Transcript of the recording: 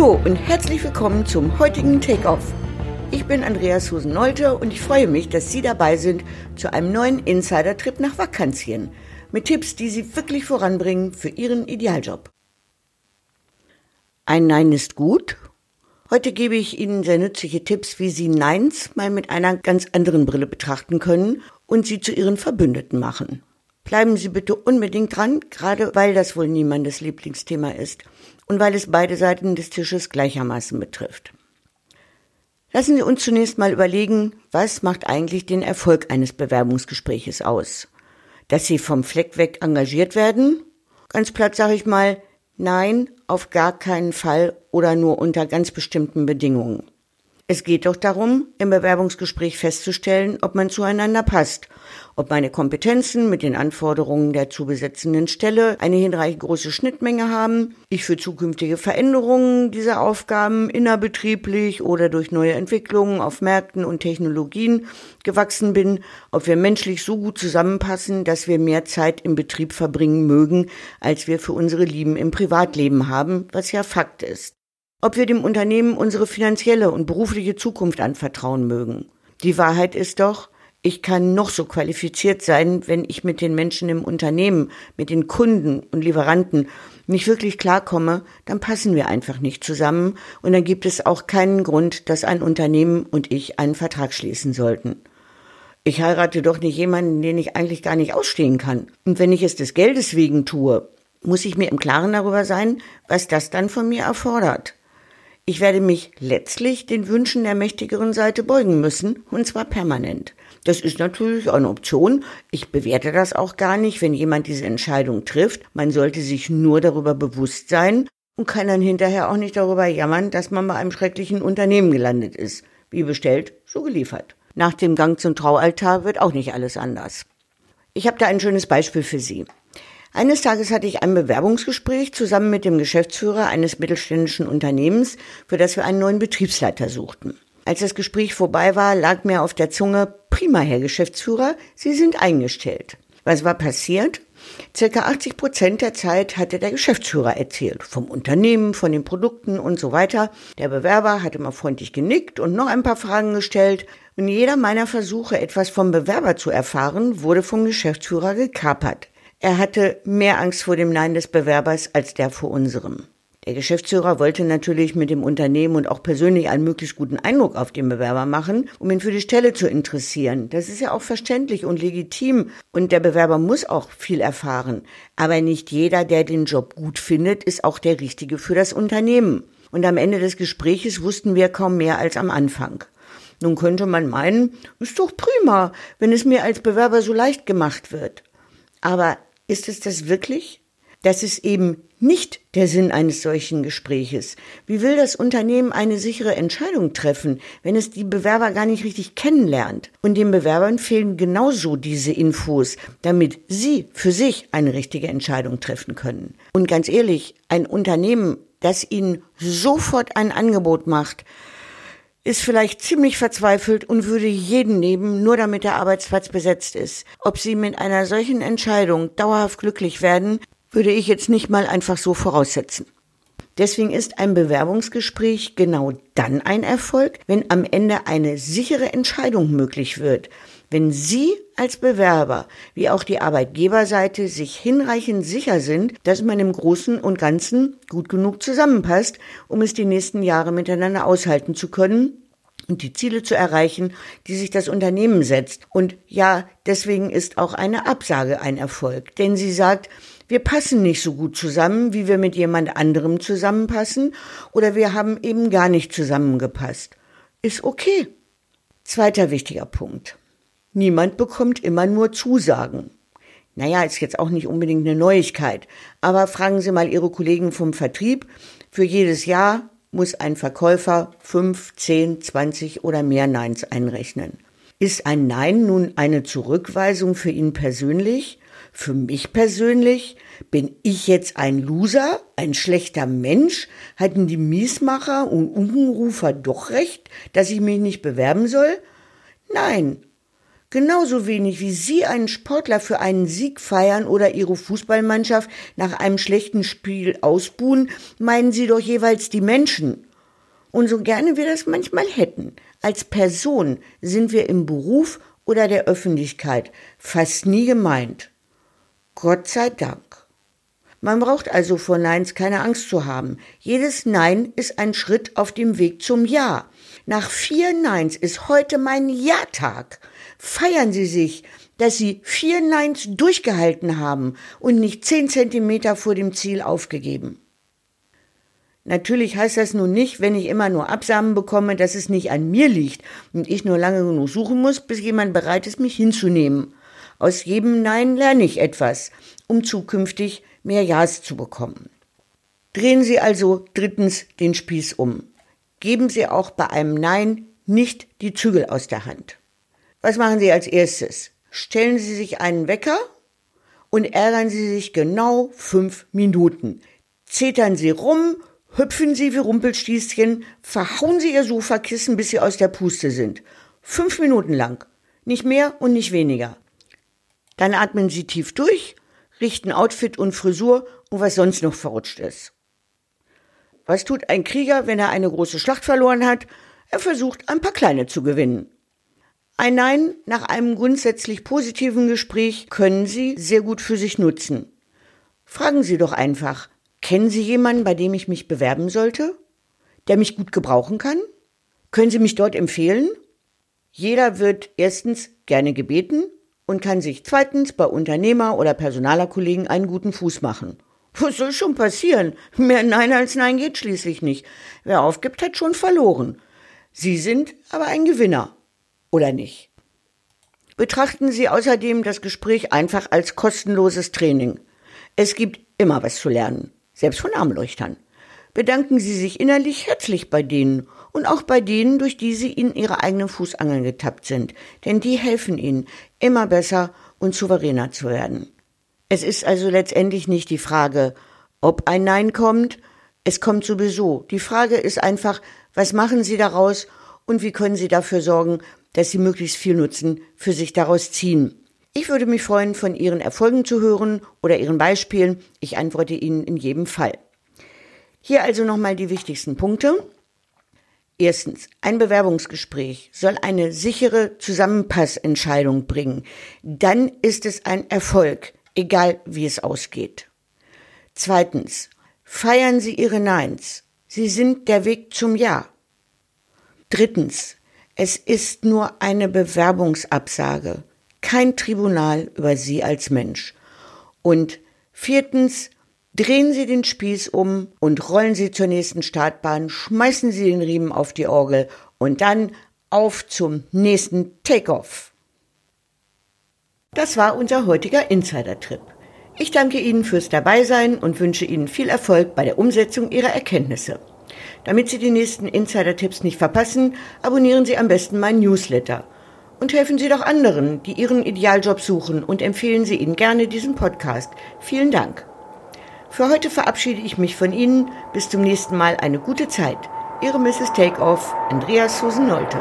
Hallo und herzlich willkommen zum heutigen Take-Off. Ich bin Andreas Husen-Nolte und ich freue mich, dass Sie dabei sind zu einem neuen Insider-Trip nach Vakantien mit Tipps, die Sie wirklich voranbringen für Ihren Idealjob. Ein Nein ist gut. Heute gebe ich Ihnen sehr nützliche Tipps, wie Sie Neins mal mit einer ganz anderen Brille betrachten können und sie zu Ihren Verbündeten machen. Bleiben Sie bitte unbedingt dran, gerade weil das wohl niemandes Lieblingsthema ist und weil es beide Seiten des Tisches gleichermaßen betrifft. Lassen Sie uns zunächst mal überlegen, was macht eigentlich den Erfolg eines Bewerbungsgespräches aus? Dass Sie vom Fleck weg engagiert werden? Ganz platt sage ich mal, nein, auf gar keinen Fall oder nur unter ganz bestimmten Bedingungen. Es geht doch darum, im Bewerbungsgespräch festzustellen, ob man zueinander passt, ob meine Kompetenzen mit den Anforderungen der zu besetzenden Stelle eine hinreichend große Schnittmenge haben, ich für zukünftige Veränderungen dieser Aufgaben innerbetrieblich oder durch neue Entwicklungen auf Märkten und Technologien gewachsen bin, ob wir menschlich so gut zusammenpassen, dass wir mehr Zeit im Betrieb verbringen mögen, als wir für unsere Lieben im Privatleben haben, was ja Fakt ist ob wir dem Unternehmen unsere finanzielle und berufliche Zukunft anvertrauen mögen. Die Wahrheit ist doch, ich kann noch so qualifiziert sein, wenn ich mit den Menschen im Unternehmen, mit den Kunden und Lieferanten nicht wirklich klarkomme, dann passen wir einfach nicht zusammen und dann gibt es auch keinen Grund, dass ein Unternehmen und ich einen Vertrag schließen sollten. Ich heirate doch nicht jemanden, den ich eigentlich gar nicht ausstehen kann. Und wenn ich es des Geldes wegen tue, muss ich mir im Klaren darüber sein, was das dann von mir erfordert. Ich werde mich letztlich den Wünschen der mächtigeren Seite beugen müssen, und zwar permanent. Das ist natürlich eine Option. Ich bewerte das auch gar nicht, wenn jemand diese Entscheidung trifft. Man sollte sich nur darüber bewusst sein und kann dann hinterher auch nicht darüber jammern, dass man bei einem schrecklichen Unternehmen gelandet ist. Wie bestellt, so geliefert. Nach dem Gang zum Traualtar wird auch nicht alles anders. Ich habe da ein schönes Beispiel für Sie. Eines Tages hatte ich ein Bewerbungsgespräch zusammen mit dem Geschäftsführer eines mittelständischen Unternehmens, für das wir einen neuen Betriebsleiter suchten. Als das Gespräch vorbei war, lag mir auf der Zunge, prima, Herr Geschäftsführer, Sie sind eingestellt. Was war passiert? Circa 80 Prozent der Zeit hatte der Geschäftsführer erzählt. Vom Unternehmen, von den Produkten und so weiter. Der Bewerber hat immer freundlich genickt und noch ein paar Fragen gestellt. Und jeder meiner Versuche, etwas vom Bewerber zu erfahren, wurde vom Geschäftsführer gekapert. Er hatte mehr Angst vor dem Nein des Bewerbers als der vor unserem. Der Geschäftsführer wollte natürlich mit dem Unternehmen und auch persönlich einen möglichst guten Eindruck auf den Bewerber machen, um ihn für die Stelle zu interessieren. Das ist ja auch verständlich und legitim und der Bewerber muss auch viel erfahren. Aber nicht jeder, der den Job gut findet, ist auch der Richtige für das Unternehmen. Und am Ende des Gespräches wussten wir kaum mehr als am Anfang. Nun könnte man meinen, ist doch prima, wenn es mir als Bewerber so leicht gemacht wird. Aber ist es das wirklich? Das ist eben nicht der Sinn eines solchen Gespräches. Wie will das Unternehmen eine sichere Entscheidung treffen, wenn es die Bewerber gar nicht richtig kennenlernt? Und den Bewerbern fehlen genauso diese Infos, damit sie für sich eine richtige Entscheidung treffen können. Und ganz ehrlich, ein Unternehmen, das ihnen sofort ein Angebot macht, ist vielleicht ziemlich verzweifelt und würde jeden nehmen, nur damit der Arbeitsplatz besetzt ist. Ob sie mit einer solchen Entscheidung dauerhaft glücklich werden, würde ich jetzt nicht mal einfach so voraussetzen. Deswegen ist ein Bewerbungsgespräch genau dann ein Erfolg, wenn am Ende eine sichere Entscheidung möglich wird. Wenn Sie als Bewerber wie auch die Arbeitgeberseite sich hinreichend sicher sind, dass man im Großen und Ganzen gut genug zusammenpasst, um es die nächsten Jahre miteinander aushalten zu können und die Ziele zu erreichen, die sich das Unternehmen setzt. Und ja, deswegen ist auch eine Absage ein Erfolg, denn sie sagt, wir passen nicht so gut zusammen, wie wir mit jemand anderem zusammenpassen, oder wir haben eben gar nicht zusammengepasst. Ist okay. Zweiter wichtiger Punkt. Niemand bekommt immer nur Zusagen. Naja, ist jetzt auch nicht unbedingt eine Neuigkeit, aber fragen Sie mal Ihre Kollegen vom Vertrieb. Für jedes Jahr muss ein Verkäufer fünf, zehn, zwanzig oder mehr Neins einrechnen. Ist ein Nein nun eine Zurückweisung für ihn persönlich? Für mich persönlich? Bin ich jetzt ein Loser, ein schlechter Mensch? Hatten die Miesmacher und Unkenrufer doch recht, dass ich mich nicht bewerben soll? Nein, Genauso wenig wie Sie einen Sportler für einen Sieg feiern oder Ihre Fußballmannschaft nach einem schlechten Spiel ausbuhen, meinen Sie doch jeweils die Menschen. Und so gerne wir das manchmal hätten, als Person sind wir im Beruf oder der Öffentlichkeit fast nie gemeint. Gott sei Dank. Man braucht also vor Neins keine Angst zu haben. Jedes Nein ist ein Schritt auf dem Weg zum Ja. Nach vier Neins ist heute mein Ja-Tag. Feiern Sie sich, dass Sie vier Neins durchgehalten haben und nicht zehn Zentimeter vor dem Ziel aufgegeben. Natürlich heißt das nun nicht, wenn ich immer nur Absamen bekomme, dass es nicht an mir liegt und ich nur lange genug suchen muss, bis jemand bereit ist, mich hinzunehmen. Aus jedem Nein lerne ich etwas, um zukünftig mehr Ja's zu bekommen. Drehen Sie also drittens den Spieß um. Geben Sie auch bei einem Nein nicht die Zügel aus der Hand. Was machen Sie als erstes? Stellen Sie sich einen Wecker und ärgern Sie sich genau fünf Minuten. Zetern Sie rum, hüpfen Sie wie Rumpelstießchen, verhauen Sie Ihr Sofakissen, bis Sie aus der Puste sind. Fünf Minuten lang. Nicht mehr und nicht weniger. Dann atmen Sie tief durch, richten Outfit und Frisur und was sonst noch verrutscht ist. Was tut ein Krieger, wenn er eine große Schlacht verloren hat? Er versucht, ein paar kleine zu gewinnen. Ein Nein nach einem grundsätzlich positiven Gespräch können Sie sehr gut für sich nutzen. Fragen Sie doch einfach, kennen Sie jemanden, bei dem ich mich bewerben sollte? Der mich gut gebrauchen kann? Können Sie mich dort empfehlen? Jeder wird erstens gerne gebeten und kann sich zweitens bei Unternehmer oder Personalerkollegen einen guten Fuß machen. Was soll schon passieren? Mehr Nein als Nein geht schließlich nicht. Wer aufgibt, hat schon verloren. Sie sind aber ein Gewinner oder nicht. Betrachten Sie außerdem das Gespräch einfach als kostenloses Training. Es gibt immer was zu lernen, selbst von Armleuchtern. Bedanken Sie sich innerlich herzlich bei denen und auch bei denen, durch die Sie in Ihre eigenen Fußangeln getappt sind, denn die helfen Ihnen, immer besser und souveräner zu werden. Es ist also letztendlich nicht die Frage, ob ein Nein kommt, es kommt sowieso. Die Frage ist einfach, was machen Sie daraus und wie können Sie dafür sorgen, dass Sie möglichst viel Nutzen für sich daraus ziehen. Ich würde mich freuen, von Ihren Erfolgen zu hören oder Ihren Beispielen. Ich antworte Ihnen in jedem Fall. Hier also nochmal die wichtigsten Punkte. Erstens, ein Bewerbungsgespräch soll eine sichere Zusammenpassentscheidung bringen. Dann ist es ein Erfolg, egal wie es ausgeht. Zweitens, feiern Sie Ihre Neins. Sie sind der Weg zum Ja. Drittens, es ist nur eine Bewerbungsabsage, kein Tribunal über Sie als Mensch. Und viertens, drehen Sie den Spieß um und rollen Sie zur nächsten Startbahn, schmeißen Sie den Riemen auf die Orgel und dann auf zum nächsten Takeoff. Das war unser heutiger Insider-Trip. Ich danke Ihnen fürs Dabeisein und wünsche Ihnen viel Erfolg bei der Umsetzung Ihrer Erkenntnisse. Damit Sie die nächsten Insider-Tipps nicht verpassen, abonnieren Sie am besten meinen Newsletter. Und helfen Sie doch anderen, die ihren Idealjob suchen und empfehlen Sie ihnen gerne diesen Podcast. Vielen Dank. Für heute verabschiede ich mich von Ihnen. Bis zum nächsten Mal eine gute Zeit. Ihre Mrs. Takeoff, Andreas Susan Nolte.